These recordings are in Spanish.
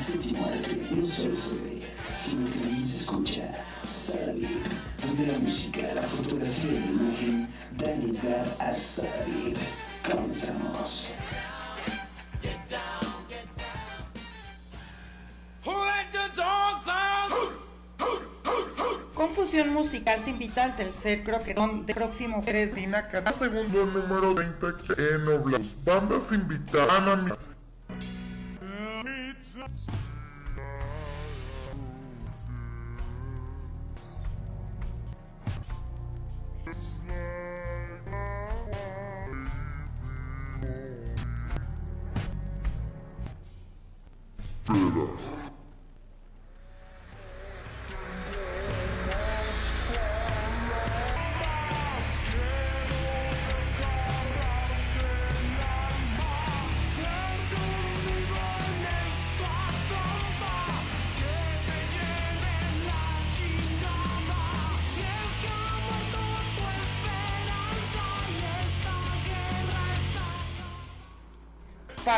Séptimo arte no solo se ve, sino que también se escucha. Sala VIP, donde la música, la fotografía y la imagen dan lugar a Sala VIP. Comenzamos. Confusión Musical te invita al tercer croquetón del próximo 3 de Cada segundo número 20 en Oblast. Bandas invitadas. Christmas.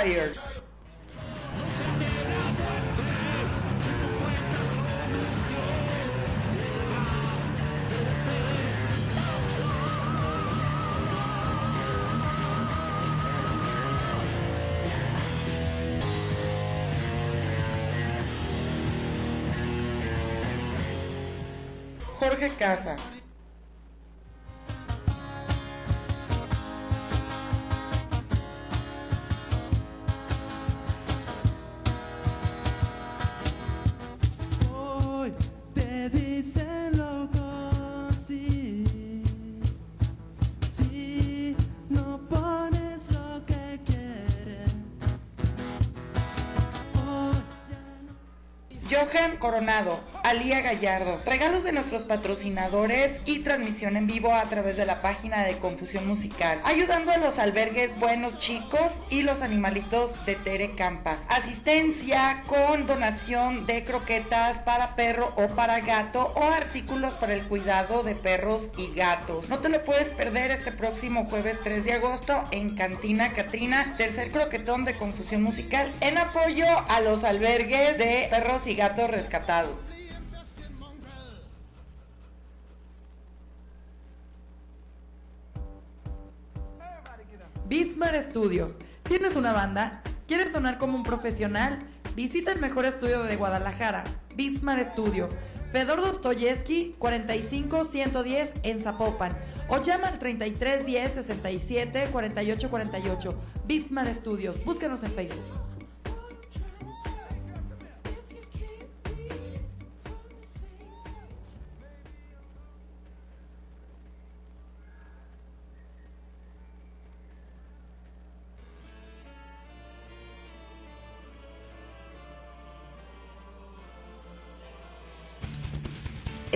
Ana Fire. Jorge Johan Coronado, Alía Gallardo, regalos de nuestros patrocinadores y transmisión en vivo a través de la página de Confusión Musical, ayudando a los albergues Buenos Chicos y los animalitos de Tere Campa. Asistencia con donación de croquetas para perro o para gato o artículos para el cuidado de perros y gatos. No te lo puedes perder este próximo jueves 3 de agosto en Cantina Catrina, tercer croquetón de Confusión Musical en apoyo a los albergues de perros y gatos rescatados. Bismar Studio. ¿Tienes una banda? ¿Quieres sonar como un profesional? Visita el mejor estudio de Guadalajara, Bismar Studio. Fedor Dostoyevsky 45110 en Zapopan o llama al 33 10 67 48 48. Bismar Studios. Búscanos en Facebook.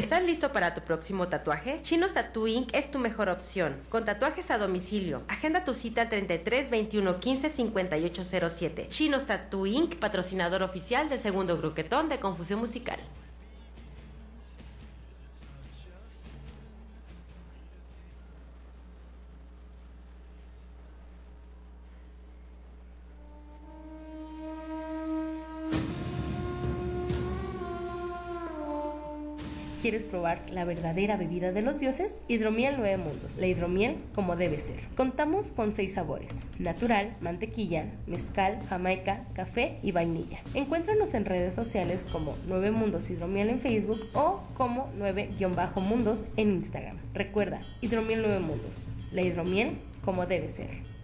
¿Estás listo para tu próximo tatuaje? Chinos Tattoo Inc. es tu mejor opción. Con tatuajes a domicilio. Agenda tu cita al 33 21 15 58 07. Chinos Tattoo Inc. patrocinador oficial del segundo gruquetón de Confusión Musical. ¿Quieres probar la verdadera bebida de los dioses? Hidromiel Nueve Mundos, la hidromiel como debe ser. Contamos con seis sabores, natural, mantequilla, mezcal, jamaica, café y vainilla. Encuéntranos en redes sociales como Nueve Mundos Hidromiel en Facebook o como 9-mundos en Instagram. Recuerda, Hidromiel Nueve Mundos, la hidromiel como debe ser.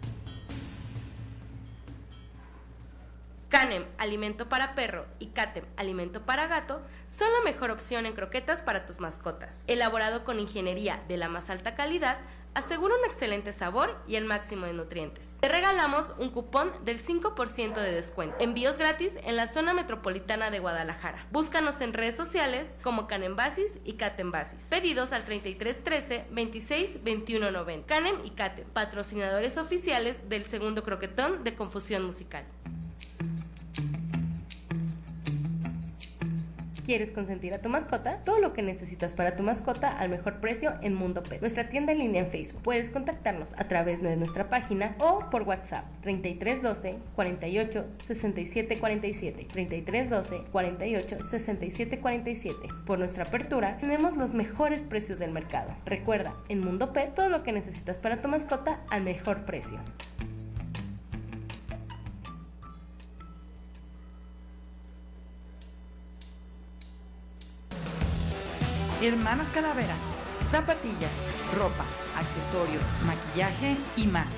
Canem, alimento para perro, y Catem, alimento para gato, son la mejor opción en croquetas para tus mascotas. Elaborado con ingeniería de la más alta calidad, asegura un excelente sabor y el máximo de nutrientes. Te regalamos un cupón del 5% de descuento. Envíos gratis en la zona metropolitana de Guadalajara. Búscanos en redes sociales como Canem Basis y Catem Basis. Pedidos al 3313 26 21 90. Canem y Catem, patrocinadores oficiales del segundo croquetón de Confusión Musical. ¿Quieres consentir a tu mascota? Todo lo que necesitas para tu mascota al mejor precio en Mundo Pet. Nuestra tienda en línea en Facebook. Puedes contactarnos a través de nuestra página o por WhatsApp 3312 48 67 47 3312 48 67 47. Por nuestra apertura tenemos los mejores precios del mercado. Recuerda, en Mundo Pet todo lo que necesitas para tu mascota al mejor precio. Hermanas Calavera, zapatillas, ropa, accesorios, maquillaje y más.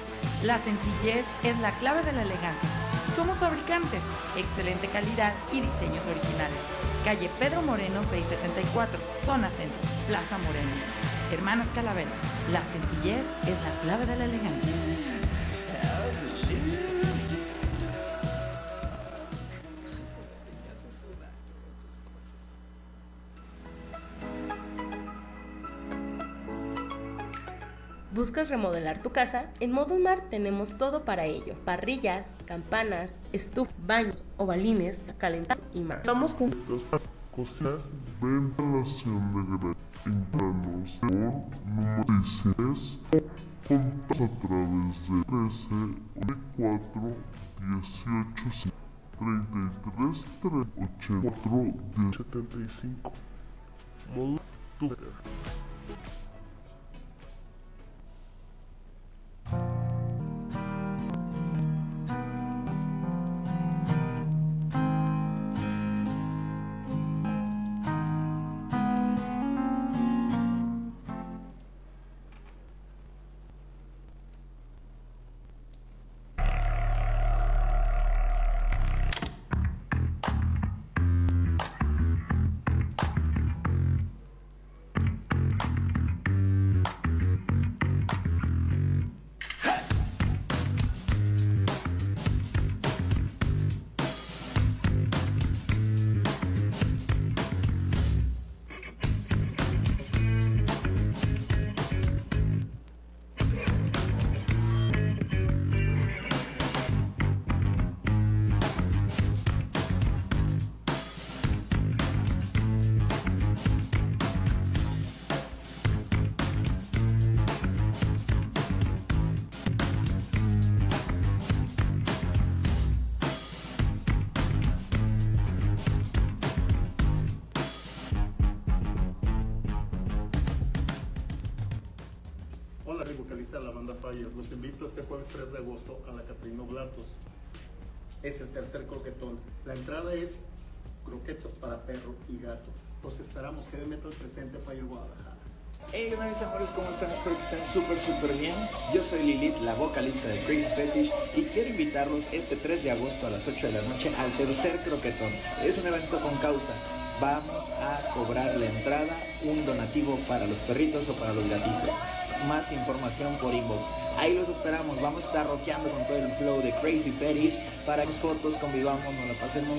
La sencillez es la clave de la elegancia. Somos fabricantes, excelente calidad y diseños originales. Calle Pedro Moreno 674, zona centro, Plaza Moreno. Hermanas Calavera, la sencillez es la clave de la elegancia. ¿Buscas remodelar tu casa? En Modulmar tenemos todo para ello. Parrillas, campanas, estufas, baños, ovalines, calentados y más. Estamos juntos. Las cocinas ven relación de gran entranos por número 16 contas a través de 13 4 18 33 84 10 75 De la banda Fire. Los invito este jueves 3 de agosto a la Catrina Blatos. Es el tercer croquetón. La entrada es croquetas para perro y gato. Los esperamos. Heavy Metal presente Fire Guadalajara. Hey, ¿qué tal mis amores? ¿Cómo están? Espero que estén súper, súper bien. Yo soy Lilith, la vocalista de Crazy Fetish, y quiero invitarlos este 3 de agosto a las 8 de la noche al tercer croquetón. Es un evento con causa. Vamos a cobrar la entrada, un donativo para los perritos o para los gatitos. Más información por inbox. Ahí los esperamos. Vamos a estar rockeando con todo el flow de Crazy Fetish para que fotos convivamos, nos la pasemos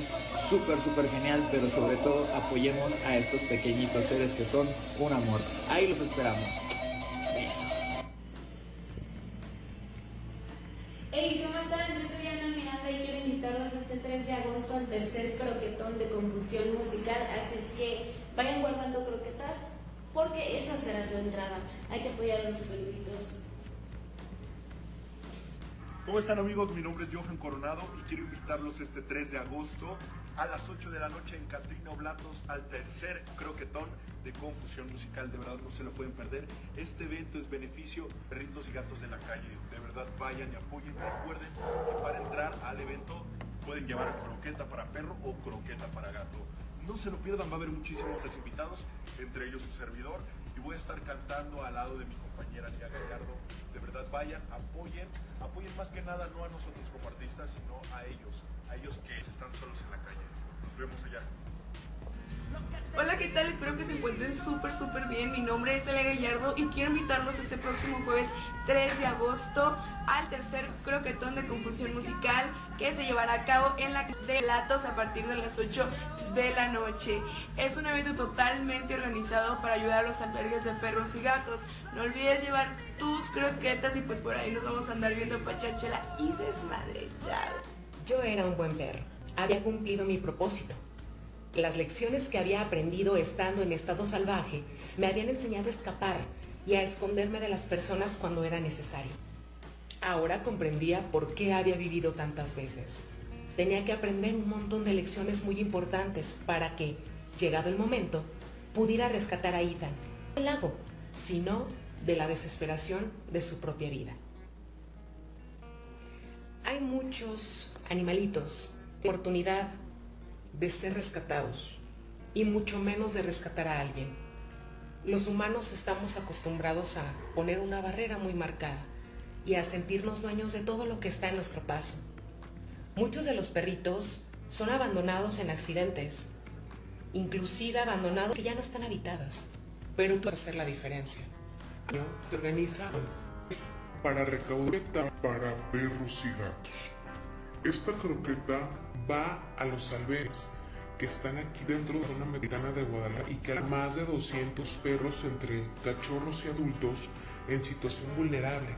súper, súper genial, pero sobre todo apoyemos a estos pequeñitos seres que son un amor. Ahí los esperamos. Besos. Hey, ¿cómo están? Yo soy Ana Miranda y quiero invitarlos este 3 de agosto tercer croquetón de confusión musical. Así es que vayan guardando croquetas porque esa será su entrada. Hay que apoyar a los perritos. ¿Cómo están amigos? Mi nombre es Johan Coronado y quiero invitarlos este 3 de agosto a las 8 de la noche en Catrina Oblatos al tercer croquetón de confusión musical. De verdad no se lo pueden perder. Este evento es beneficio perritos y gatos de la calle. De verdad vayan y apoyen. Recuerden que para entrar al evento pueden llevar croqueta para perro o croqueta para gato. No se lo pierdan, va a haber muchísimos invitados, entre ellos su servidor. Y voy a estar cantando al lado de mi compañera Nia Gallardo. De verdad vayan, apoyen, apoyen más que nada no a nosotros como artistas, sino a ellos, a ellos que están solos en la calle. Nos vemos allá. Hola, ¿qué tal? Espero que se encuentren súper, súper bien. Mi nombre es Elia Gallardo y quiero invitarlos este próximo jueves 3 de agosto al tercer croquetón de confusión musical que se llevará a cabo en la de Latos a partir de las 8 de la noche. Es un evento totalmente organizado para ayudar a los albergues de perros y gatos. No olvides llevar tus croquetas y pues por ahí nos vamos a andar viendo pachárchela y desmadre. Chao. Yo era un buen perro. Había cumplido mi propósito. Las lecciones que había aprendido estando en estado salvaje me habían enseñado a escapar y a esconderme de las personas cuando era necesario. Ahora comprendía por qué había vivido tantas veces. Tenía que aprender un montón de lecciones muy importantes para que, llegado el momento, pudiera rescatar a Ethan, el lago, sino de la desesperación de su propia vida. Hay muchos animalitos de oportunidad de ser rescatados y mucho menos de rescatar a alguien. Los humanos estamos acostumbrados a poner una barrera muy marcada y a sentirnos dueños de todo lo que está en nuestro paso. Muchos de los perritos son abandonados en accidentes, inclusive abandonados que ya no están habitadas. Pero tú vas a hacer la diferencia. Se organiza para recaudar para perros y gatos. Esta croqueta va a los albergues que están aquí dentro de la zona mexicana de Guadalajara y que hay más de 200 perros entre cachorros y adultos en situación vulnerable.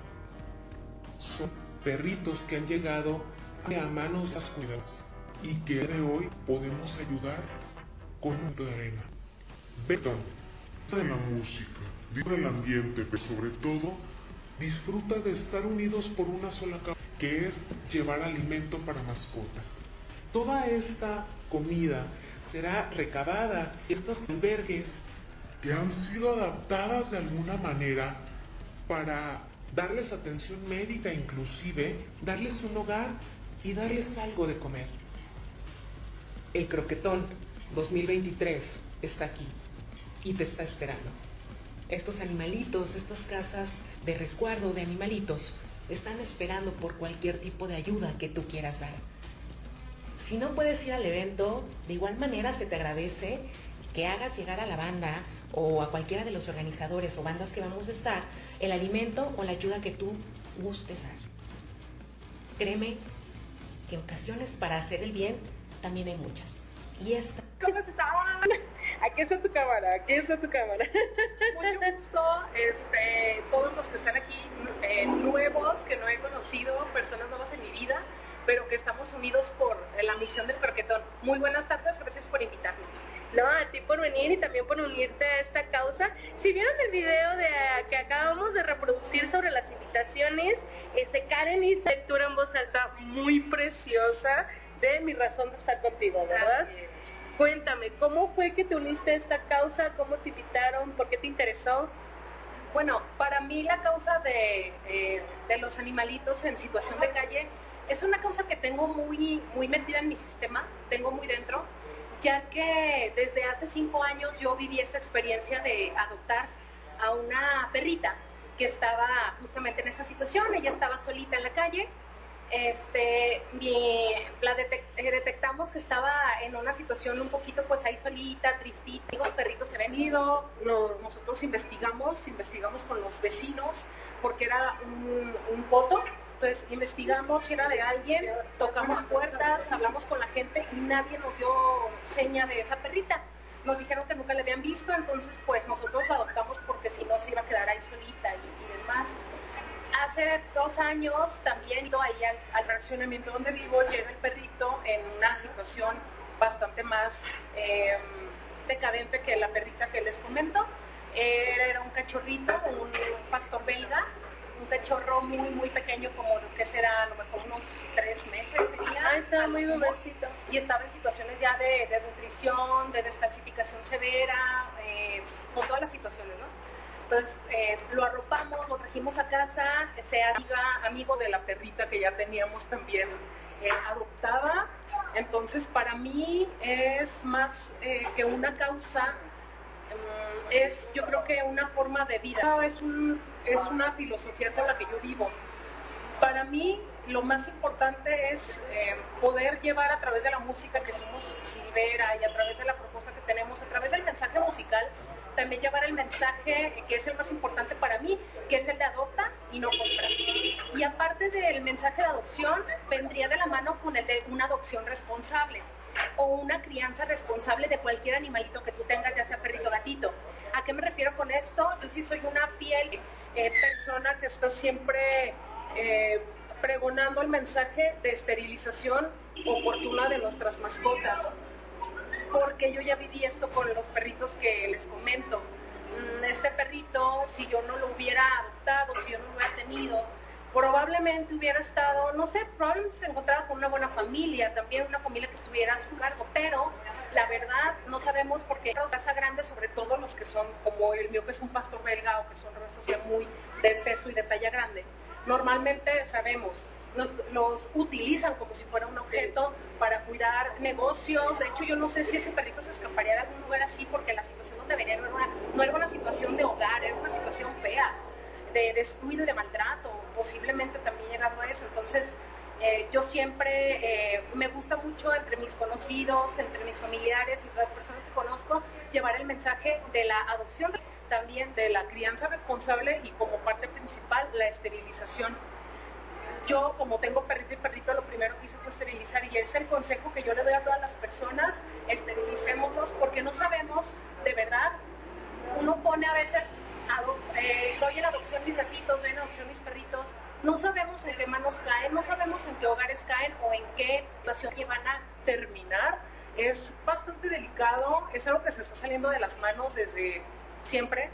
Son perritos que han llegado a manos de las cuidadas y que de hoy podemos ayudar con un de arena. Beto, de la música, del ambiente, pero sobre todo disfruta de estar unidos por una sola causa, que es llevar alimento para mascota. Toda esta comida será recabada en estos albergues que han sido adaptadas de alguna manera para darles atención médica, inclusive darles un hogar y darles algo de comer. El croquetón 2023 está aquí y te está esperando. Estos animalitos, estas casas de resguardo de animalitos, están esperando por cualquier tipo de ayuda que tú quieras dar. Si no puedes ir al evento, de igual manera se te agradece que hagas llegar a la banda o a cualquiera de los organizadores o bandas que vamos a estar el alimento o la ayuda que tú gustes dar. Créeme que ocasiones para hacer el bien también hay muchas. Y esta... ¿Cómo están? Aquí está tu cámara, aquí está tu cámara. Mucho gusto, este, todos los que están aquí eh, nuevos, que no he conocido, personas nuevas en mi vida, pero que estamos unidos por la misión del croquetón. Muy buenas tardes, gracias por invitarme. No, a ti por venir y también por unirte a esta causa. Si vieron el video de, que acabamos de reproducir sobre las invitaciones, este Karen hizo lectura en voz alta muy preciosa de mi razón de estar contigo, ¿verdad? Cuéntame, ¿cómo fue que te uniste a esta causa? ¿Cómo te invitaron? ¿Por qué te interesó? Bueno, para mí la causa de, de los animalitos en situación de calle es una causa que tengo muy, muy metida en mi sistema, tengo muy dentro, ya que desde hace cinco años yo viví esta experiencia de adoptar a una perrita que estaba justamente en esta situación, ella estaba solita en la calle, este, la eh, detectamos que estaba en una situación un poquito pues ahí solita, tristita, los perritos se habían ido, no- nosotros investigamos, investigamos con los vecinos porque era un, un poto, entonces investigamos si era de alguien, tocamos puertas, hablamos con la gente y nadie nos dio seña de esa perrita. Nos dijeron que nunca la habían visto, entonces pues nosotros la adoptamos porque si no se iba a quedar ahí solita y demás. Hace dos años también ido ahí al, al fraccionamiento donde vivo, llega el perrito en una situación bastante más eh, decadente que la perrita que les comento. Era un cachorrito, un pastor belga, un cachorro muy, muy pequeño, como que será a lo mejor unos tres meses tenía. Ah, estaba muy bebecito. Y estaba en situaciones ya de desnutrición, de descalcificación severa, eh, con todas las situaciones, ¿no? Entonces eh, lo arropamos, lo trajimos a casa, se amiga, amigo de la perrita que ya teníamos también eh, adoptada. Entonces para mí es más eh, que una causa, mm, es yo creo que una forma de vida, es, un, es una filosofía con la que yo vivo. Para mí lo más importante es eh, poder llevar a través de la música que somos Silvera y a través de la propuesta que tenemos, a través del mensaje musical, también llevar el mensaje que es el más importante para mí, que es el de adopta y no compra. Y aparte del mensaje de adopción, vendría de la mano con el de una adopción responsable o una crianza responsable de cualquier animalito que tú tengas, ya sea perrito o gatito. ¿A qué me refiero con esto? Yo sí soy una fiel eh, persona que está siempre eh, pregonando el mensaje de esterilización oportuna de nuestras mascotas. Porque yo ya viví esto con los perritos que les comento. Mm, Este perrito, si yo no lo hubiera adoptado, si yo no lo hubiera tenido, probablemente hubiera estado, no sé, probablemente se encontraba con una buena familia, también una familia que estuviera a su cargo, pero la verdad no sabemos por qué raza grande, sobre todo los que son como el mío que es un pastor belga o que son razas ya muy de peso y de talla grande, normalmente sabemos, los, los utilizan como si fuera un objeto para cuidar negocios. De hecho, yo no sé si ese perrito se escaparía de algún lugar así porque la situación donde venía no era una, no era una situación de hogar, era una situación fea, de descuido y de maltrato. Posiblemente también llegado a eso. Entonces, eh, yo siempre eh, me gusta mucho entre mis conocidos, entre mis familiares, entre las personas que conozco, llevar el mensaje de la adopción, también de la crianza responsable y como parte principal la esterilización. Yo como tengo perrito y perrito, lo primero que hice fue esterilizar y es el consejo que yo le doy a todas las personas, esterilicémonos porque no sabemos de verdad, uno pone a veces, eh, doy en adopción mis gatitos, doy en adopción mis perritos, no sabemos en qué manos caen, no sabemos en qué hogares caen o en qué situación llevan a terminar es bastante delicado, es algo que se está saliendo de las manos desde siempre.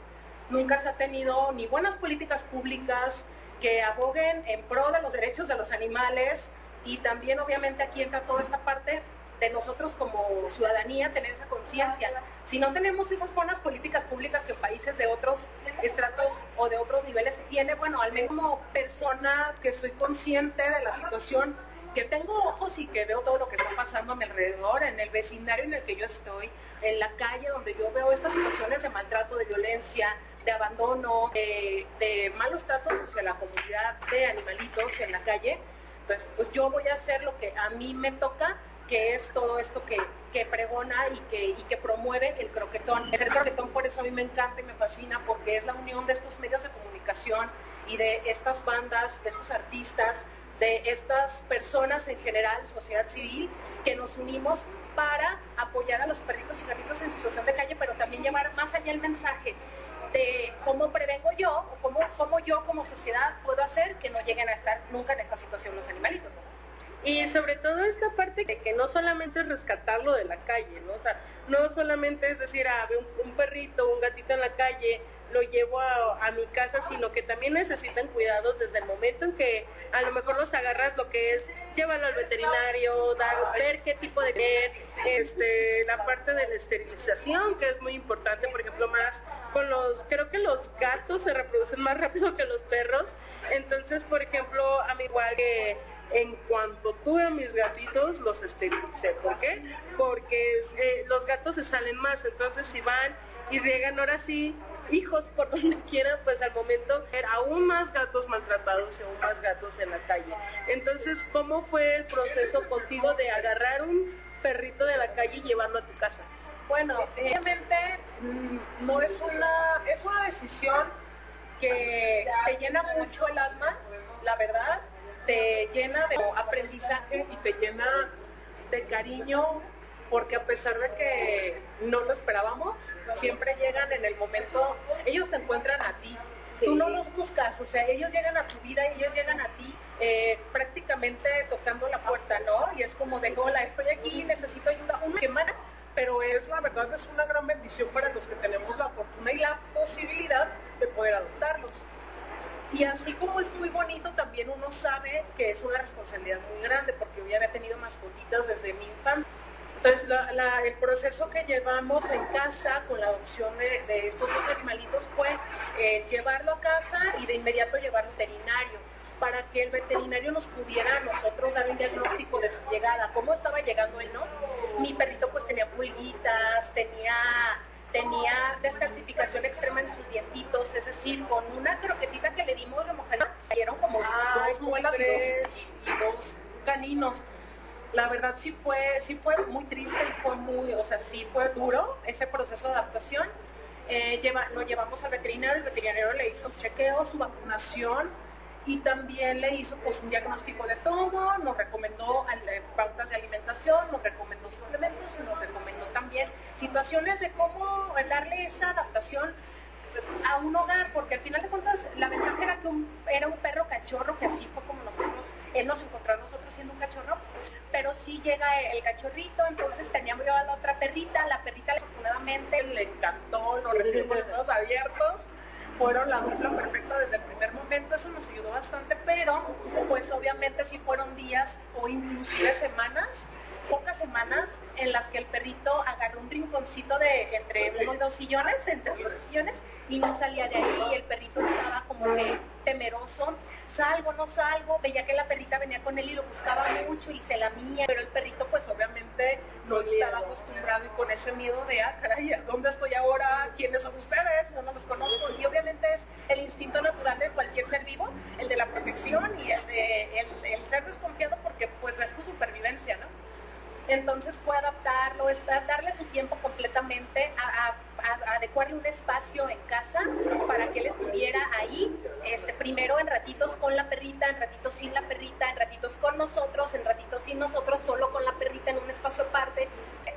Nunca se ha tenido ni buenas políticas públicas que aboguen en pro de los derechos de los animales y también obviamente aquí entra toda esta parte de nosotros como ciudadanía tener esa conciencia. Si no tenemos esas buenas políticas públicas que países de otros estratos o de otros niveles se tiene, bueno, al menos como persona que soy consciente de la situación, que tengo ojos y que veo todo lo que está pasando a mi alrededor, en el vecindario en el que yo estoy, en la calle donde yo veo estas situaciones de maltrato, de violencia, de abandono, de, malos tratos hacia la comunidad de animalitos en la calle, entonces pues yo voy a hacer lo que a mí me toca, que es todo esto que, que pregona y que, y que promueve el croquetón. El croquetón por eso a mí me encanta y me fascina, porque es la unión de estos medios de comunicación y de estas bandas, de estos artistas, de estas personas en general, sociedad civil, que nos unimos para apoyar a los perritos y gatitos en situación de calle, pero también llevar más allá el mensaje de cómo prevengo yo o cómo, cómo yo como sociedad puedo hacer que no lleguen a estar nunca en esta situación los animalitos. Y sobre todo esta parte de que no solamente es rescatarlo de la calle, ¿no? O sea, no solamente es decir, ah, un, un perrito, un gatito en la calle, lo llevo a, mi casa, sino que también necesitan cuidados desde el momento en que a lo mejor los agarras lo que es llevarlo al veterinario, dar, ver qué tipo de es, este, la parte de la esterilización, que es muy importante, por ejemplo, más con los, creo que los gatos se reproducen más rápido que los perros, entonces, por ejemplo, a mí igual que en cuanto tuve a mis gatitos, los esterilicé. ¿Por qué? Porque eh, los gatos se salen más, entonces si van y llegan ahora sí hijos por donde quieran, pues al momento aún más gatos maltratados y aún más gatos en la calle. Entonces, ¿cómo fue el proceso contigo de agarrar un perrito de la calle y llevarlo a tu casa? Bueno, obviamente mm, no es una, es una decisión que te llena mucho el alma, la verdad, te llena de aprendizaje y te llena de cariño, porque a pesar de que no lo esperábamos, siempre llegan en el momento, ellos te encuentran a ti. Tú no los buscas, o sea, ellos llegan a tu vida y ellos llegan a ti eh, prácticamente tocando la puerta, ¿no? Y es como de, hola, estoy aquí, necesito ayuda. Una semana pero es la verdad es una gran bendición para los que tenemos la fortuna y la posibilidad de poder adoptarlos. Y así como es muy bonito, también uno sabe que es una responsabilidad muy grande, porque yo ya había tenido mascotitas desde mi infancia. Entonces, la- la- el proceso que llevamos en casa con la adopción de, de estos dos animalitos fue eh, llevarlo a casa y de inmediato llevarlo al veterinario, para que el veterinario nos pudiera a nosotros dar un diagnóstico de su llegada, cómo estaba llegando él, ¿no? Mi perrito pues tenía pulguitas, tenía tenía descalcificación extrema en sus dientitos, es decir, con una croquetita que le dimos remojada, salieron como dos muelas y dos, y dos caninos. La verdad sí fue, sí fue muy triste y fue muy, o sea, sí fue duro ese proceso de adaptación. Eh, lleva, lo llevamos al veterinario, el veterinario le hizo chequeo, su vacunación y también le hizo pues un diagnóstico de todo, nos recomendó eh, pautas de alimentación, nos recomendó suplementos y nos recomendó también situaciones de cómo darle esa adaptación a un hogar, porque al final de cuentas la ventaja era que era un perro cachorro, que así fue como nosotros, él nos encontró a nosotros siendo un cachorro, pero sí llega el cachorrito, entonces teníamos yo a la otra perrita, la perrita afortunadamente le encantó, nos recibió con los brazos abiertos fueron la dupla perfecta desde el primer momento, eso nos ayudó bastante, pero pues obviamente sí fueron días o inclusive semanas, pocas semanas en las que el perrito agarró un rinconcito de entre uno y dos sillones, entre los sillones, y no salía de ahí, el perrito estaba como que temeroso, salgo, no salgo, veía que la perrita venía con él y lo buscaba mucho y se lamía, pero el perrito pues obviamente no estaba acostumbrado y con ese miedo de, ah, caray, ¿dónde estoy ahora? ¿Quiénes son ustedes? No, no los conozco. Y obviamente es el instinto natural de cualquier ser vivo, el de la protección y el de el, el ser desconfiado porque pues ves tu supervivencia, ¿no? Entonces fue adaptarlo, darle su tiempo completamente, a, adecuarle un espacio en casa para que él estuviera ahí, este, primero en ratitos con la perrita, en ratitos sin la perrita, en ratitos con nosotros, en ratitos sin nosotros, solo con la perrita en un espacio aparte.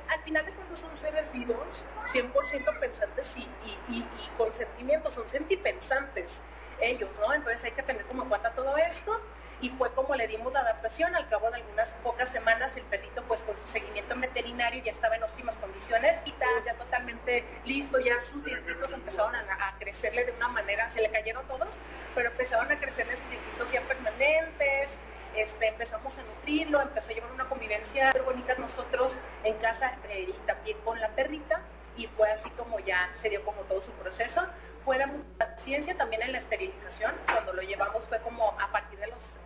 Al final de cuando son seres vivos, 100% pensantes y, y, y con sentimientos, son sentipensantes ellos, ¿no? Entonces hay que tener como en cuenta todo esto y fue como le dimos la adaptación. Al cabo de algunas pocas semanas el perrito pues con su seguimiento veterinario ya estaba en óptimas condiciones y ya totalmente listo, ya sus dientitos empezaron a, crecerle de una manera, se le cayeron todos, pero empezaron a crecerle sus dientitos ya permanentes. Este, empezamos a nutrirlo, empezó a llevar una convivencia muy bonita nosotros en casa eh, y también con la perrita y fue así como ya se dio como todo su proceso fue de mucha paciencia también en la esterilización. Cuando lo llevamos fue como a partir de los...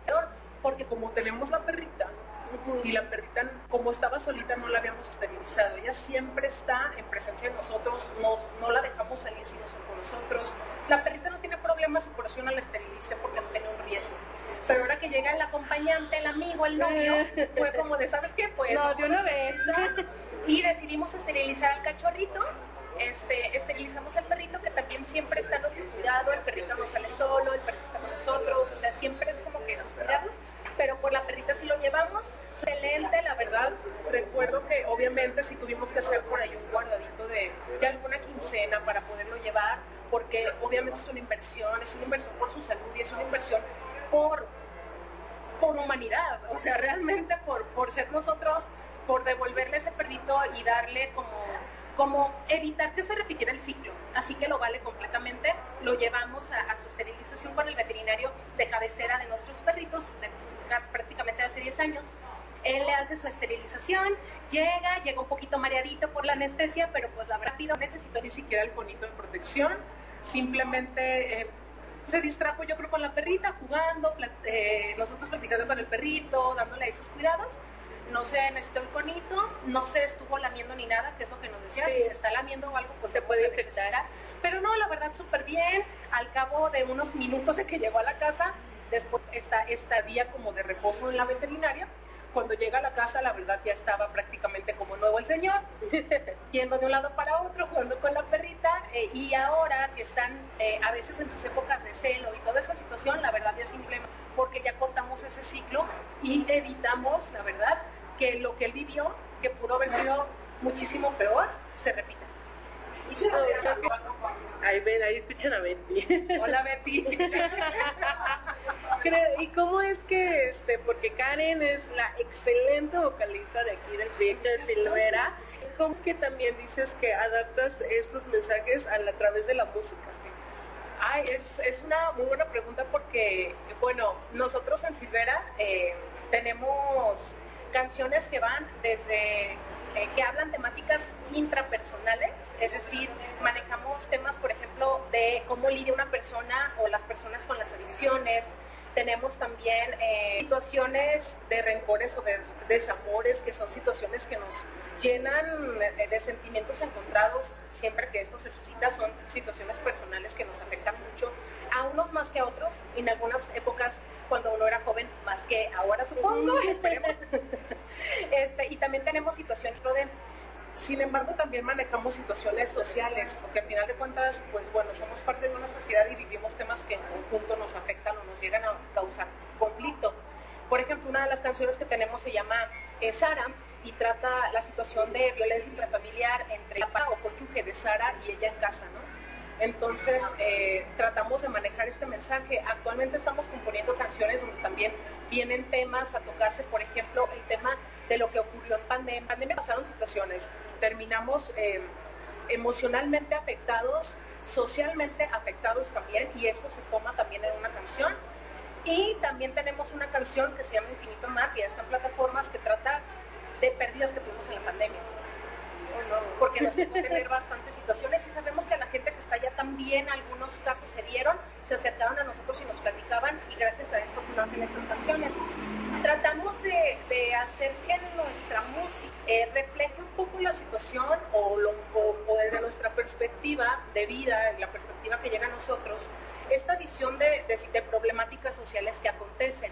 Porque como tenemos la perrita, y la perrita, como estaba solita, no la habíamos esterilizado. Ella siempre está en presencia de nosotros, nos, no la dejamos salir si no son con nosotros. La perrita no tiene problemas y por eso no la esterilicé porque no tenía un riesgo. Pero ahora que llega el acompañante, el amigo, el novio, fue como de, ¿sabes qué? Pues no, de una vez. Y decidimos esterilizar al cachorrito este, esterilizamos al perrito que también siempre está en nuestro cuidado, el perrito no sale solo, el perrito está con nosotros, o sea, siempre es como que sus cuidados, pero por la perrita sí lo llevamos, excelente, la verdad. Recuerdo que obviamente sí tuvimos que hacer por ahí un guardadito de, de alguna quincena para poderlo llevar, porque obviamente es una inversión, es una inversión por su salud y es una inversión por, por humanidad, o sea, realmente por, por ser nosotros, por devolverle ese perrito y darle como como evitar que se repitiera el ciclo. Así que lo vale completamente. Lo llevamos a, su esterilización con el veterinario de cabecera de nuestros perritos, de, prácticamente hace 10 años. Él le hace su esterilización, llega, llega un poquito mareadito por la anestesia, pero pues la rápido necesito ni siquiera el conito de protección. Simplemente eh, se distrajo yo creo con la perrita, jugando, eh, nosotros platicando con el perrito, dándole esos cuidados no se necesitó el conito, no se estuvo lamiendo ni nada, que es lo que nos decía, si se está lamiendo o algo, pues se puede infectar. Pero no, la verdad, súper bien. Al cabo de unos minutos de que llegó a la casa, después esta, esta día como de reposo en la veterinaria, cuando llega a la casa, la verdad ya estaba prácticamente como nuevo el señor, yendo de un lado para otro, jugando con la perrita, eh, y ahora que están eh, a veces en sus épocas de celo y toda esta situación, la verdad ya simplemente porque ya cortamos ese ciclo y evitamos, la verdad, que lo que él vivió, que pudo haber sido muchísimo peor, se repita. Ahí ven, ahí escuchan a Betty. Hola Betty. ¿Y cómo es que, este, porque Karen es la excelente vocalista de aquí del proyecto de Silvera, ¿cómo es que también dices que adaptas estos mensajes a, la, través de la música? Ay, es, es, una muy buena pregunta porque, bueno, nosotros en Silvera eh, tenemos canciones que van desde eh, que hablan temáticas intrapersonales, es decir, manejamos temas, por ejemplo, de cómo lidia una persona o las personas con las adicciones. Tenemos también eh, situaciones de rencores o de desamores, que son situaciones que nos llenan de sentimientos encontrados siempre que esto se suscita. Son situaciones personales que nos afectan mucho a unos más que a otros, en algunas épocas cuando uno era joven, más que ahora supongo, esperemos. este, y también tenemos situaciones de sin embargo, también manejamos situaciones sociales, porque al final de cuentas, pues bueno, somos parte de una sociedad y vivimos temas que en conjunto nos afectan o nos llegan a causar conflicto. Por ejemplo, una de las canciones que tenemos se llama eh, Sara y trata la situación de violencia intrafamiliar entre la o cónyuge de Sara y ella en casa, ¿no? Entonces, eh, tratamos de manejar este mensaje. Actualmente estamos componiendo canciones donde también vienen temas a tocarse, por ejemplo, el tema de lo que ocurrió en pandemia. En pandemia pasaron situaciones, terminamos eh, emocionalmente afectados socialmente afectados también y esto se toma también en una canción. Y también tenemos una canción que se llama Infinito que ya está en plataformas, que trata de pérdidas que tuvimos en la pandemia. Porque nos tocó tener bastantes situaciones y sabemos que a la gente que está allá también algunos casos se dieron, se acercaron a nosotros y nos platicaban y gracias a esto nacen estas canciones. Tratamos de, de hacer que nuestra música eh, refleje un poco la situación o, o desde nuestra perspectiva de vida, la perspectiva que llega a nosotros, esta visión de, de, de problemáticas sociales que acontecen.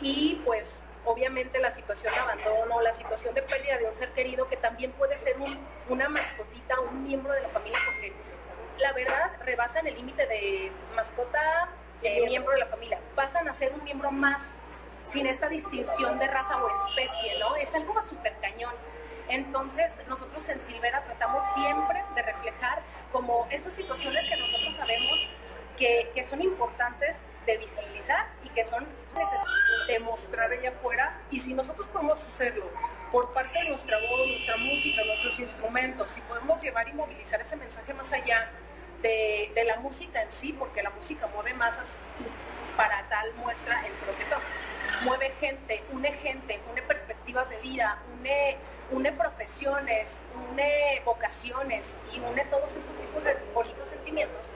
Y pues obviamente la situación de abandono, la situación de pérdida de un ser querido, que también puede ser un, una mascotita, un miembro de la familia, porque la verdad rebasan el límite de mascota, eh, miembro de la familia, pasan a ser un miembro más sin esta distinción de raza o especie, ¿no? Es algo súper cañón. Entonces, nosotros en Silvera tratamos siempre de reflejar como estas situaciones que nosotros sabemos que, son importantes de visibilizar y que son de mostrar allá afuera y si nosotros podemos hacerlo por parte de nuestra voz, nuestra música, nuestros instrumentos, si podemos llevar y movilizar ese mensaje más allá de, de la música en sí, porque la música mueve masas y para tal muestra el croquetón. Mueve gente, une gente, une perspectivas de vida, une, une profesiones, une vocaciones y une todos estos tipos de bonitos sentimientos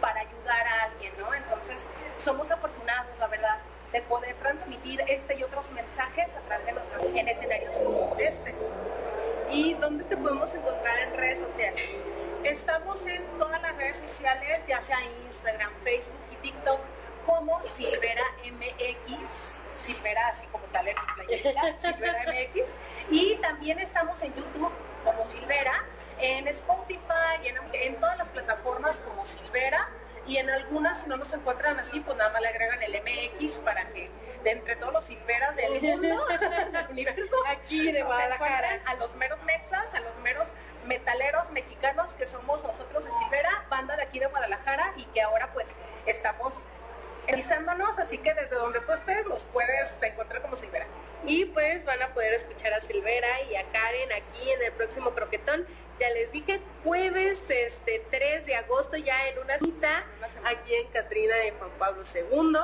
para ayudar a alguien, ¿no? Entonces, somos afortunados, la verdad, de poder transmitir este y otros mensajes a través de nuestra en escenarios como este. ¿Y dónde te podemos encontrar en redes sociales? Estamos en todas las redes sociales, ya sea Instagram, Facebook y TikTok, como Silvera MX, Silvera así como tal en tu playerita, Silvera MX, y también estamos en YouTube como Silvera, en Spotify, en, en todas las plataformas como Silvera, y en algunas si no nos encuentran así, pues nada más le agregan el MX para que de entre todos los silveras del mundo, del universo, aquí de Guadalajara, a los meros mexas, a los meros metaleros mexicanos que somos nosotros de Silvera, banda de aquí de Guadalajara y que ahora pues estamos realizándonos, así que desde donde tú estés nos puedes encontrar como Silvera. Y pues van a poder escuchar a Silvera y a Karen aquí en el próximo croquetón. Ya les dije, jueves este 3 de agosto ya en una cita aquí en Catrina de Juan Pablo II.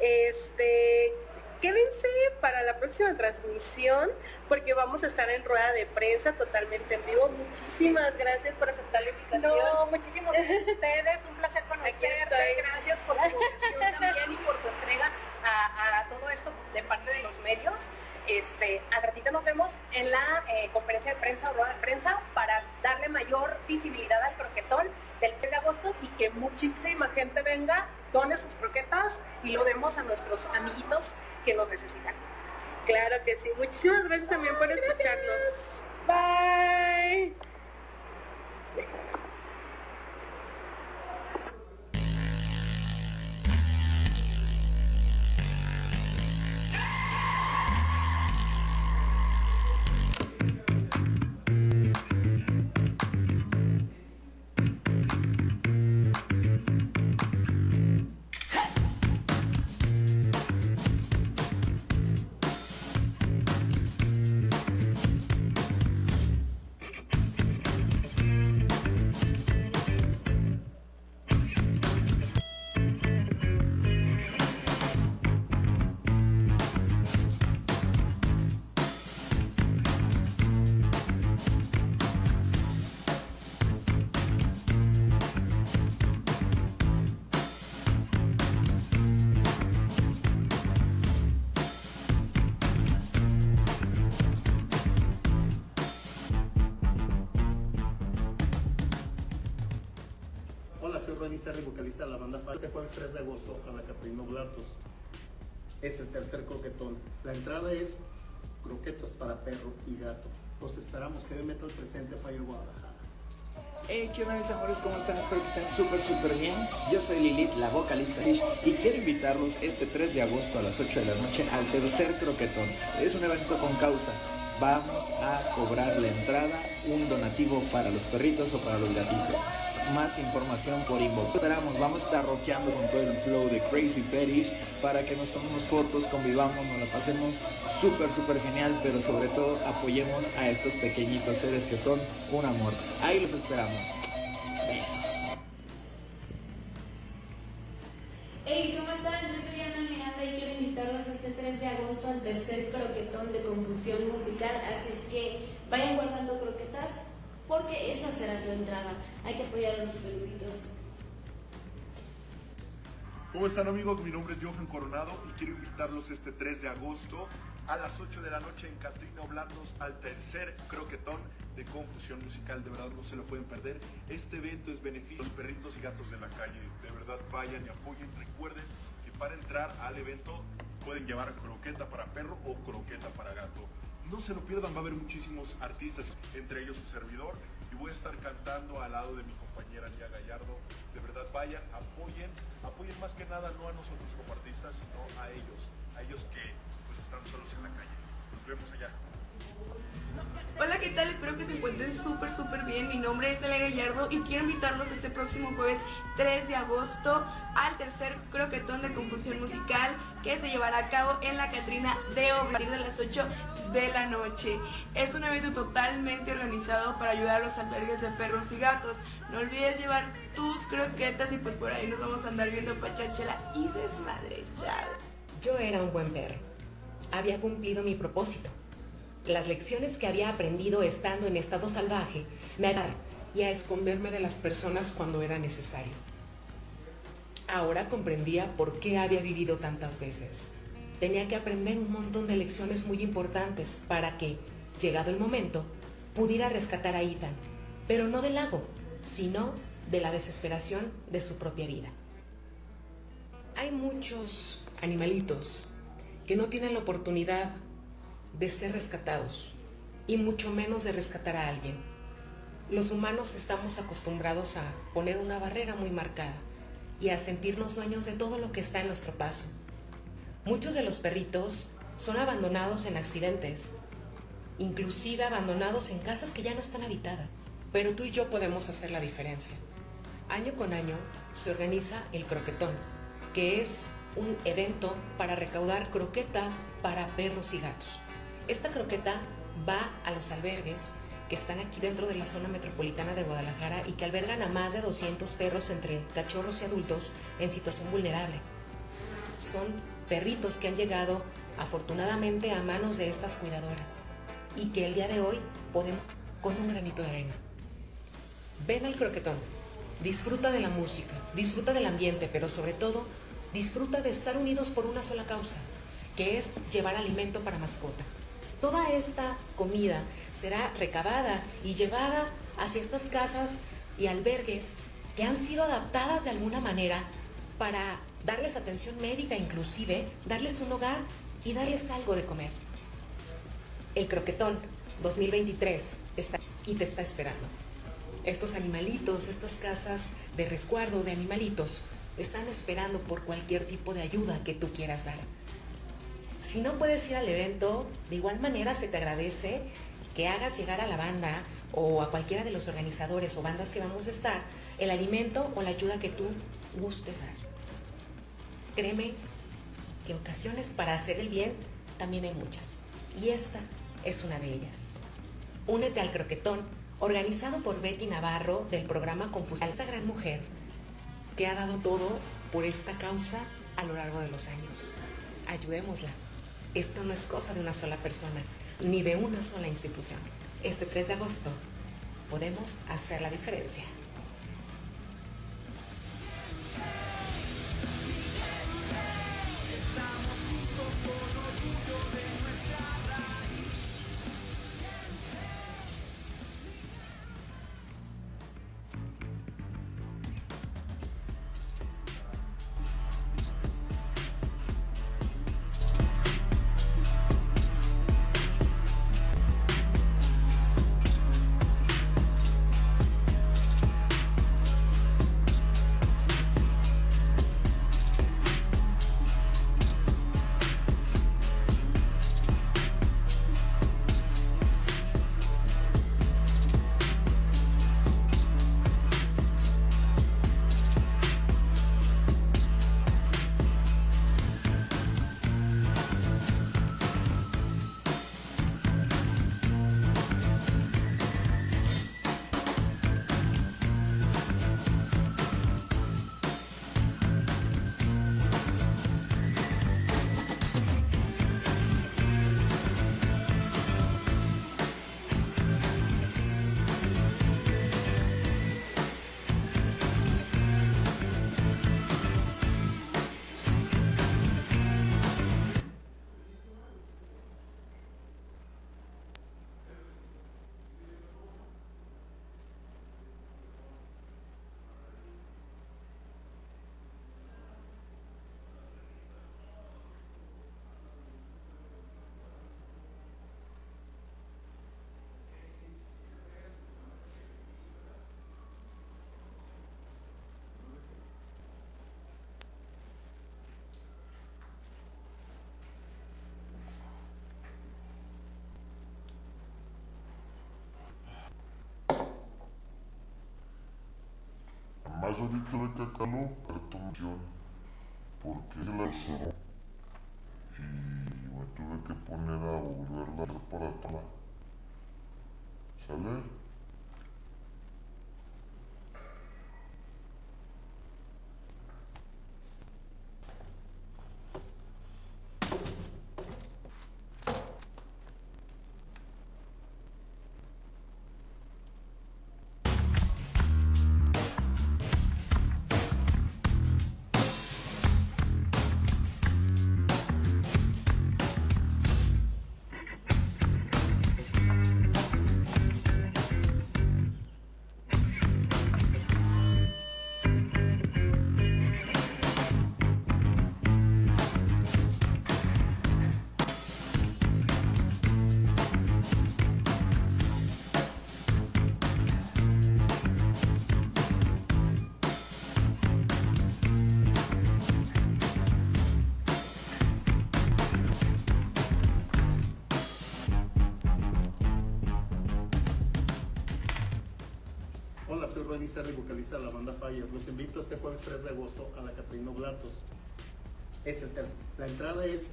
Este, quédense para la próxima transmisión porque vamos a estar en rueda de prensa totalmente en vivo. Muchísimas gracias por aceptar la invitación. No, muchísimas gracias a ustedes, un placer conocerte. Gracias por tu invitación también y por tu entrega a, a, todo esto de parte de los medios. Este, a ratito nos vemos en la eh, conferencia de prensa o rueda de prensa para darle mayor visibilidad al croquetón del 3 de agosto y que muchísima gente venga, done sus croquetas y lo demos a nuestros amiguitos que nos necesitan. Claro que sí. Muchísimas gracias también por escucharnos. Bye. Serri, vocalista de la banda Fal. Este jueves 3 de agosto a la Catrina Blatos. Es el tercer croquetón. La entrada es croquetas para perro y gato. Los esperamos. Heavy Metal presente Fire Guadalajara. Hey, ¿qué onda mis amores? ¿Cómo están? Espero que estén súper, súper bien. Yo soy Lilith, la vocalista Fish, y quiero invitarlos este 3 de agosto a las 8 de la noche al tercer croquetón. Es un evento con causa. Vamos a cobrar la entrada, un donativo para los perritos o para los gatitos más información por inbox. Esperamos, vamos a estar rockeando con todo el flow de Crazy Fetish para que nos tomemos fotos, convivamos, nos la pasemos súper, súper genial, pero sobre todo apoyemos a estos pequeñitos seres que son un amor. Ahí los esperamos. Besos. Hey, ¿cómo están? Yo soy Ana Miranda y quiero invitarlos este 3 de agosto al tercer croquetón de confusión musical, así es que vayan guardando croquetas porque esa será su entrada. Hay que apoyar a los peluditos. ¿Cómo están amigos? Mi nombre es Johan Coronado y quiero invitarlos este 3 de agosto a las 8 de la noche en Catrina Oblandos al tercer croquetón de confusión musical. De verdad no se lo pueden perder. Este evento es beneficio los perritos y gatos de la calle. De verdad vayan y apoyen. Recuerden que para entrar al evento pueden llevar croqueta para perro o croqueta para gato. No se lo pierdan, va a haber muchísimos artistas, entre ellos su servidor, y voy a estar cantando al lado de mi compañera Nia Gallardo. De verdad, vayan, apoyen, apoyen más que nada no a nosotros como artistas, sino a ellos, a ellos que pues están solos en la calle. Nos vemos allá. Hola, ¿qué tal? Espero que se encuentren súper, súper bien. Mi nombre es Elia Gallardo y quiero invitarlos este próximo jueves 3 de agosto al tercer croquetón de confusión musical que se llevará a cabo en la Catrina de a partir de las 8 de la noche. Es un evento totalmente organizado para ayudar a los albergues de perros y gatos. No olvides llevar tus croquetas y pues por ahí nos vamos a andar viendo pachachela y desmadre. Chao. Yo era un buen perro. Había cumplido mi propósito. Las lecciones que había aprendido estando en estado salvaje me ayudaron y a esconderme de las personas cuando era necesario. Ahora comprendía por qué había vivido tantas veces. Tenía que aprender un montón de lecciones muy importantes para que, llegado el momento, pudiera rescatar a Ethan, pero no del lago, sino de la desesperación de su propia vida. Hay muchos animalitos que no tienen la oportunidad de ser rescatados y mucho menos de rescatar a alguien. Los humanos estamos acostumbrados a poner una barrera muy marcada y a sentirnos dueños de todo lo que está en nuestro paso. Muchos de los perritos son abandonados en accidentes, inclusive abandonados en casas que ya no están habitadas. Pero tú y yo podemos hacer la diferencia. Año con año se organiza el croquetón, que es un evento para recaudar croqueta para perros y gatos. Esta croqueta va a los albergues que están aquí dentro de la zona metropolitana de Guadalajara y que albergan a más de 200 perros entre cachorros y adultos en situación vulnerable. Son perritos que han llegado afortunadamente a manos de estas cuidadoras y que el día de hoy podemos con un granito de arena. Ven al croquetón, disfruta de la música, disfruta del ambiente, pero sobre todo disfruta de estar unidos por una sola causa, que es llevar alimento para mascota. Toda esta comida será recabada y llevada hacia estas casas y albergues que han sido adaptadas de alguna manera para darles atención médica, inclusive darles un hogar y darles algo de comer. El croquetón 2023 está y te está esperando. Estos animalitos, estas casas de resguardo de animalitos, están esperando por cualquier tipo de ayuda que tú quieras dar. Si no puedes ir al evento, de igual manera se te agradece que hagas llegar a la banda o a cualquiera de los organizadores o bandas que vamos a estar el alimento o la ayuda que tú gustes dar. Créeme que ocasiones para hacer el bien también hay muchas. Y esta es una de ellas. Únete al croquetón organizado por Betty Navarro del programa Confusión. Esta gran mujer que ha dado todo por esta causa a lo largo de los años. Ayudémosla. Esto no es cosa de una sola persona, ni de una sola institución. Este 3 de agosto podemos hacer la diferencia. A calor, a tu misión, porque la cerró y me tuve que poner a volverla para tomar. ¿Sale? Serri, vocalista de la banda Fire. Los invito este jueves 3 de agosto a la Catrino Blatos. Es el tercer. La entrada es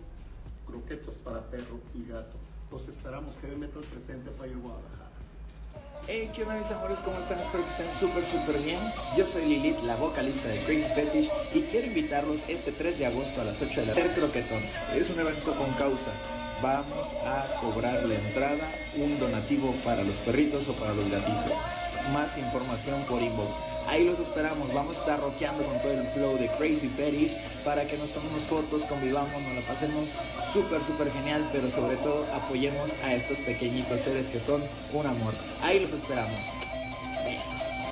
croquetas para perro y gato. Los esperamos. Heavy Metal presente Fire Guadalajara. Hey, ¿qué onda mis amores? ¿Cómo están? Espero que estén súper, súper bien. Yo soy Lilith, la vocalista de Crazy Fetish y quiero invitarlos este 3 de agosto a las 8 de la tarde. Croquetón. Es un evento con causa. Vamos a cobrar la entrada, un donativo para los perritos o para los gatitos. Más información por inbox. Ahí los esperamos. Vamos a estar rockeando con todo el flow de Crazy Fetish para que nos tomemos fotos, convivamos, nos la pasemos súper, súper genial, pero sobre todo apoyemos a estos pequeñitos seres que son un amor. Ahí los esperamos. Besos.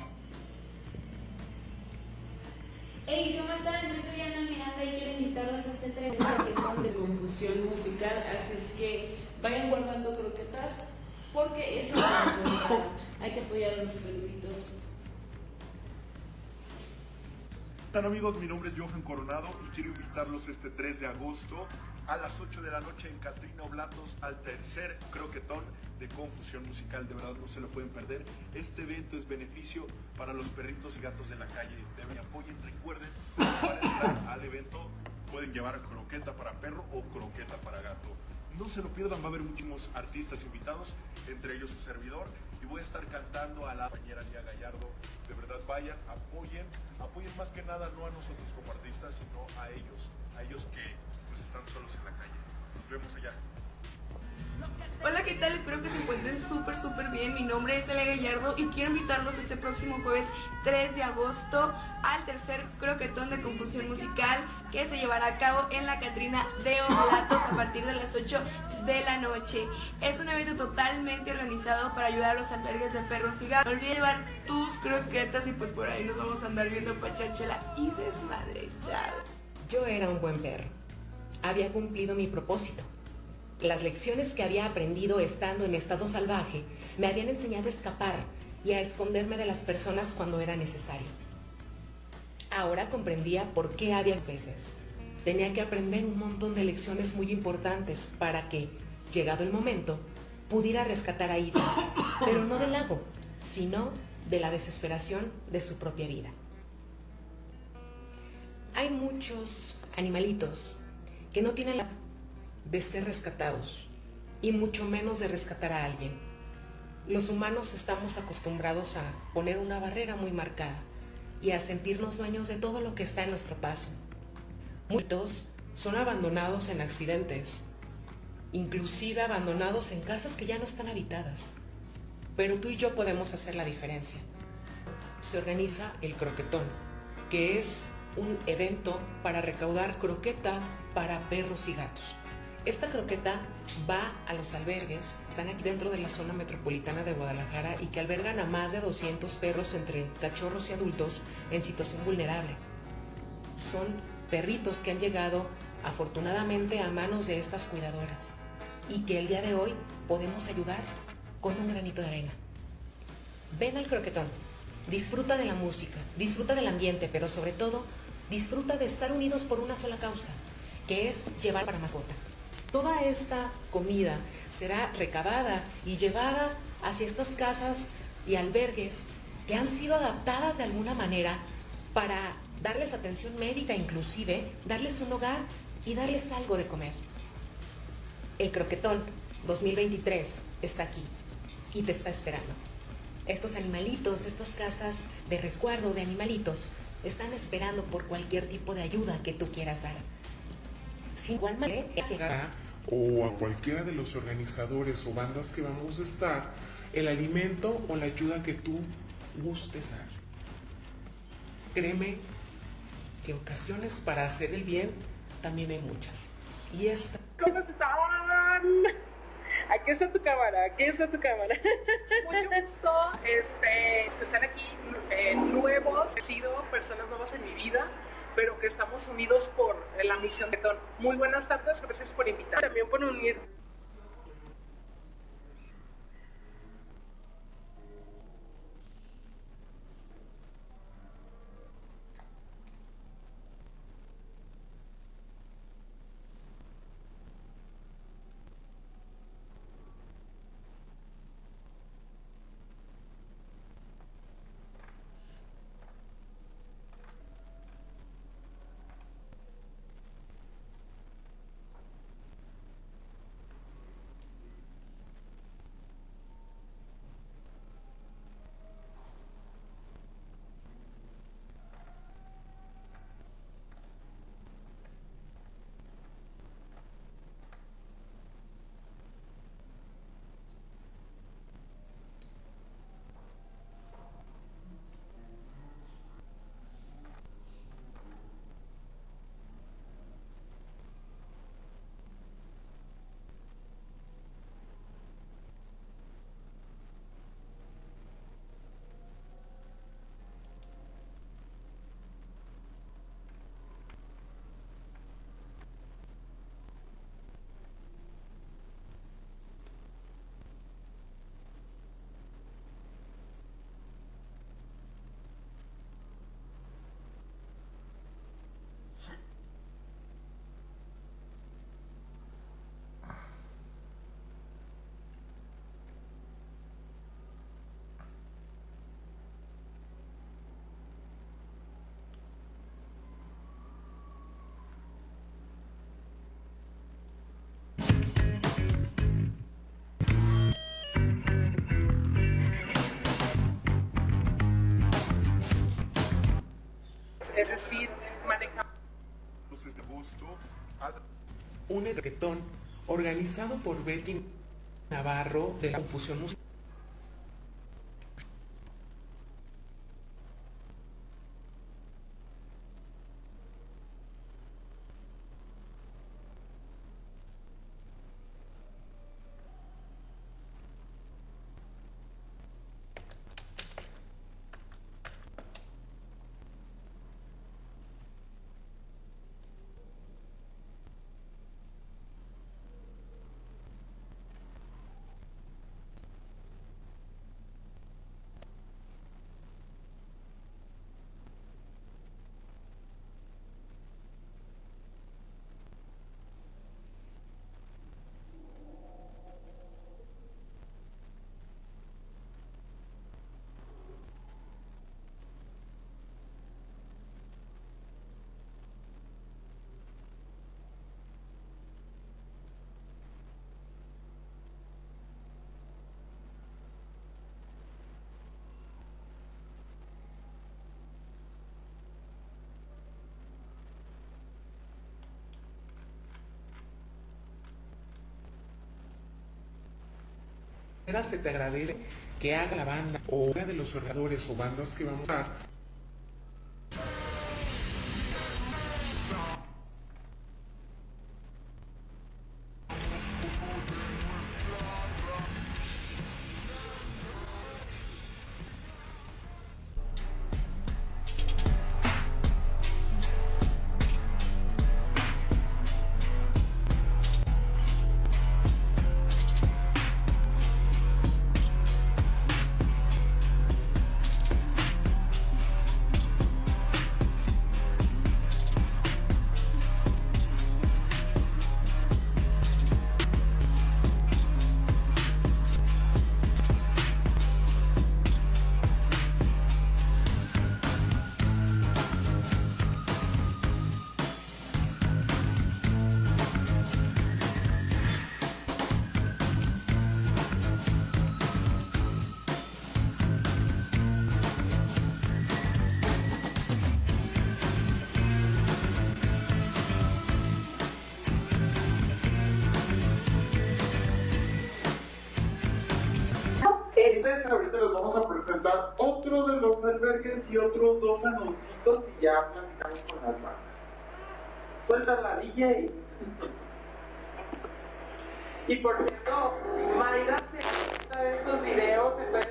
Hey, ¿cómo están? Yo soy Ana Miranda y quiero invitarlos a este tren de confusión musical, así es que vayan guardando croquetas porque eso es Hay que apoyar a los perritos. Hola amigos, mi nombre es Johan Coronado y quiero invitarlos este 3 de agosto a las 8 de la noche en Catrino Blatos al tercer croquetón de confusión musical. De verdad no se lo pueden perder. Este evento es beneficio para los perritos y gatos de la calle. Deben apoyen, recuerden, al evento pueden llevar croqueta para perro o croqueta para gato. No se lo pierdan, va a haber muchísimos artistas invitados, entre ellos su servidor, y voy a estar cantando a la compañera Lía Gallardo. De verdad, vayan, apoyen, apoyen más que nada no a nosotros como artistas, sino a ellos, a ellos que pues están solos en la calle. Nos vemos allá. Hola, ¿qué tal? Espero que se encuentren súper, súper bien. Mi nombre es Elia Gallardo y quiero invitarlos este próximo jueves 3 de agosto al tercer croquetón de confusión musical que se llevará a cabo en la Catrina de Oblatos a partir de las 8 de la noche. Es un evento totalmente organizado para ayudar a los albergues de perros y gatos. No llevar tus croquetas y pues por ahí nos vamos a andar viendo para echarchela y desmadre. Chao. Yo era un buen perro. Había cumplido mi propósito. Las lecciones que había aprendido estando en estado salvaje me habían enseñado a escapar y a esconderme de las personas cuando era necesario. Ahora comprendía por qué había veces. Tenía que aprender un montón de lecciones muy importantes para que, llegado el momento, pudiera rescatar a Ida, pero no del lago, sino de la desesperación de su propia vida. Hay muchos animalitos que no tienen la de ser rescatados y mucho menos de rescatar a alguien. Los humanos estamos acostumbrados a poner una barrera muy marcada y a sentirnos dueños de todo lo que está en nuestro paso. Muchos son abandonados en accidentes, inclusive abandonados en casas que ya no están habitadas. Pero tú y yo podemos hacer la diferencia. Se organiza el croquetón, que es un evento para recaudar croqueta para perros y gatos. Esta croqueta va a los albergues, están aquí dentro de la zona metropolitana de Guadalajara y que albergan a más de 200 perros entre cachorros y adultos en situación vulnerable. Son perritos que han llegado afortunadamente a manos de estas cuidadoras y que el día de hoy podemos ayudar con un granito de arena. Ven al croquetón, disfruta de la música, disfruta del ambiente, pero sobre todo disfruta de estar unidos por una sola causa, que es llevar para mascota. Toda esta comida será recabada y llevada hacia estas casas y albergues que han sido adaptadas de alguna manera para darles atención médica, inclusive darles un hogar y darles algo de comer. El croquetón 2023 está aquí y te está esperando. Estos animalitos, estas casas de resguardo de animalitos, están esperando por cualquier tipo de ayuda que tú quieras dar. Sin igual manera, o a cualquiera de los organizadores o bandas que vamos a estar el alimento o la ayuda que tú gustes dar. Créeme que ocasiones para hacer el bien también hay muchas. Y esta... ¿Cómo están? Aquí está tu cámara, aquí está tu cámara. Mucho gusto, este, que están aquí eh, nuevos, he sido personas nuevas en mi vida, pero que estamos unidos por la misión de Ton. Muy buenas tardes, gracias por invitar, también por unir es decir, manejamos este gusto. Un reggaetón organizado por Betty Navarro de la Confusión Musical. Se te agradece que haga la banda o una de los oradores o bandas que vamos a Entonces ahorita les vamos a presentar otro de los albergues y otros dos anuncios y ya platicamos con las bandas. Suelta la DJ. Y por cierto, Mayra se gusta estos videos, entonces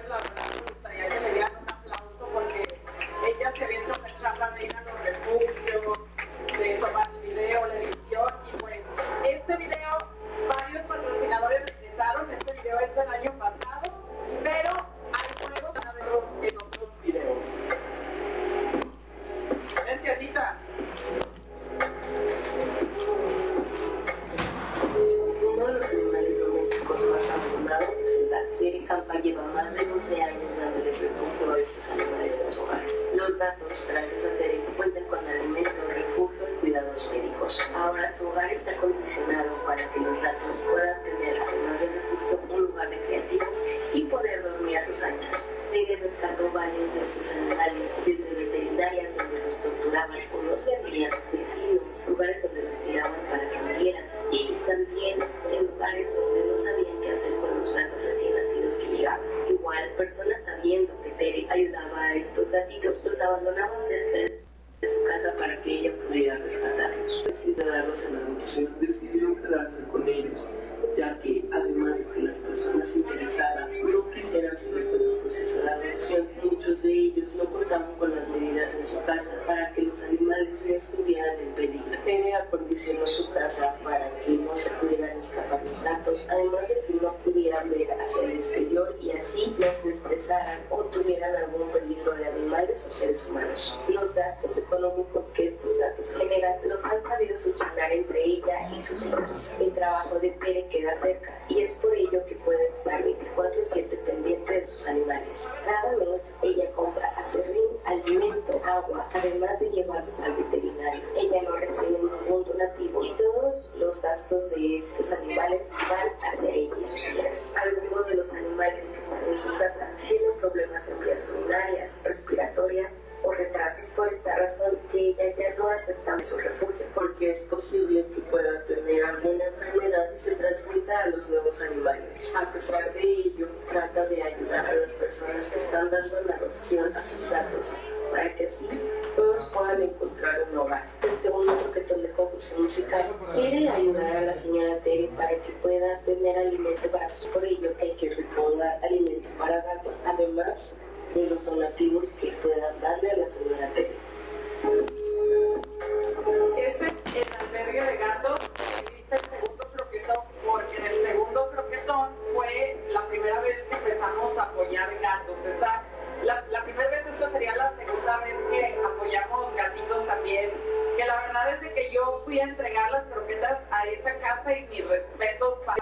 los abandonaba cerca de su casa para que ella pudiera rescatarlos. Decide darlos en decidieron quedarse con ellos, ya que además de que las personas interesadas no quisieran seguir con el proceso de adopción, muchos de ellos no contaban con las medidas en su casa para que los animales no estuvieran en peligro. Tere acondicionó su casa para que no se pudieran escapar los gatos, además de que no pudieran ver hacia el exterior y así no se estresaran o tuvieran algún peligro de animales o seres humanos. Los gastos económicos que estos gatos generan los han sabido subsanar entre ella y sus hijas. El trabajo de Tere queda cerca y es por ello que puede estar 24/7 pendiente de sus animales. Cada mes ella compra acerrín, alimento, agua, además de llevarlos al veterinario. Ella no recibe ningún donativo y todos los gastos de estos animales van hacia ella y sus hijas. Algunos de los animales que están en su casa tienen problemas en vías urinarias, respiratorias o retrasos. Por esta razón que ella ya no acepta su refugio porque es posible que pueda tener alguna enfermedad y se a los nuevos animales. A pesar de ello, trata de ayudar a las personas que están dando en adopción a sus gatos para que así todos puedan encontrar un hogar. El segundo croquetón de confusión musical quiere ayudar a la señora Tere para que pueda tener alimento para por ello hay que recaudar alimento para gato, además de los donativos que puedan darle a la señora Tere. Ese es el albergue de gatos, el segundo porque en el segundo croquetón fue la primera vez que empezamos a apoyar gatos. Esta- la, la primera vez, esta sería la segunda vez que apoyamos gatitos también. Que la verdad es de que yo fui a entregar las croquetas a esa casa y mis respetos para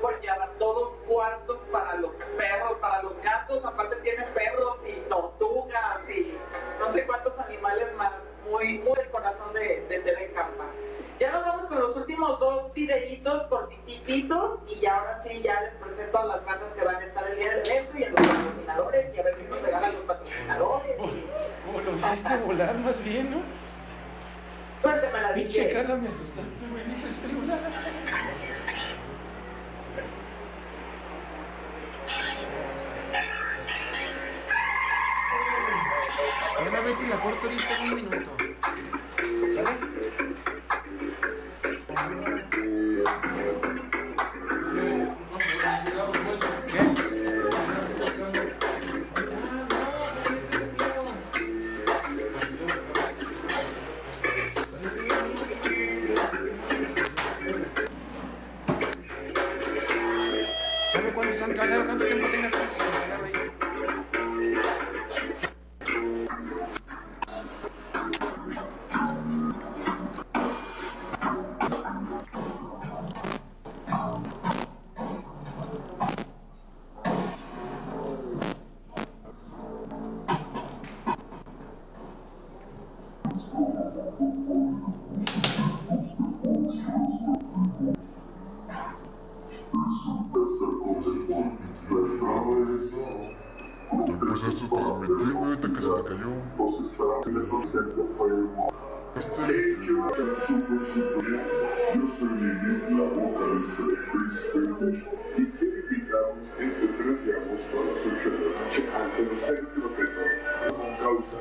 porque adaptó dos cuartos para los perros, para los gatos, aparte tiene perros y tortugas y no sé cuántos animales más, muy, muy del corazón de, de TV Campa. Ya nos vamos con los videitos cortititos y ya ahora sí ya les presento a las bandas que van a estar el día del evento y a los patrocinadores y a ver qué nos regalan los patrocinadores. Oh, lo hiciste volar más bien, ¿no? Suélteme la Pinche. Carla, me asustaste, güey. Dije celular. Bueno, Betty, la corto ahorita en un minuto. ¿Sale? Pues esto te lo metí, güey, que te cayó. Este... Yo soy la de Chris y este 3 de agosto a las 8 de la noche al tercer croquetón. Con causa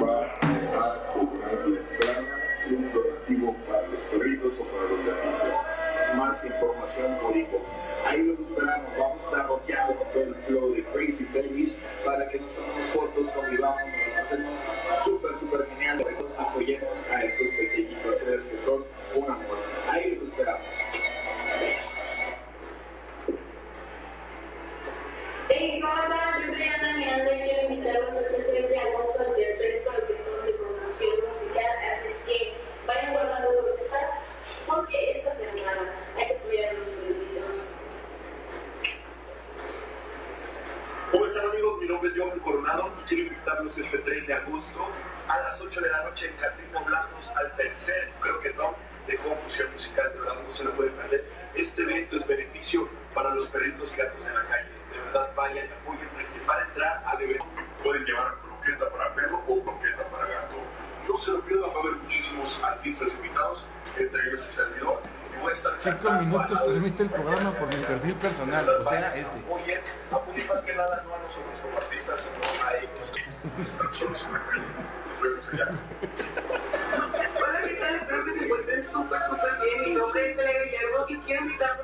va a cobrar la entrada un donativo para los perritos o para los gatitos. Más información inbox. Ahí los esperamos. Vamos a estar roqueando con el flow de Crazy Fetish para que nos tomemos fotos, convivamos, nos lo pasemos súper, súper genial. Apoyemos a estos pequeñitos seres que son un amor. Ahí los esperamos. Hey, ¿cómo están? Yo soy Ana y quiero invitarlos este nombre es Johan Coronado y quiero invitarlos este 3 de agosto a las 8 de la noche en Catrino Blancos al tercer croquetón de confusión musical. De verdad no se lo pueden perder. Este evento es beneficio para los perritos y gatos de la calle. De verdad vayan y apoyen. Para entrar al evento pueden llevar croqueta para perro o croqueta para gato. No se lo pierdan, va a haber muchísimos artistas invitados, entre ellos su servidor. Cinco minutos transmite el programa por mi perfil personal, o sea, este. Oye, más que nada no a nosotros como artistas, sino a ellos. Hola, ¿qué tal? Espero que se encuentren súper, súper bien. Mi nombre es Belén Guillermo y quiero invitarlos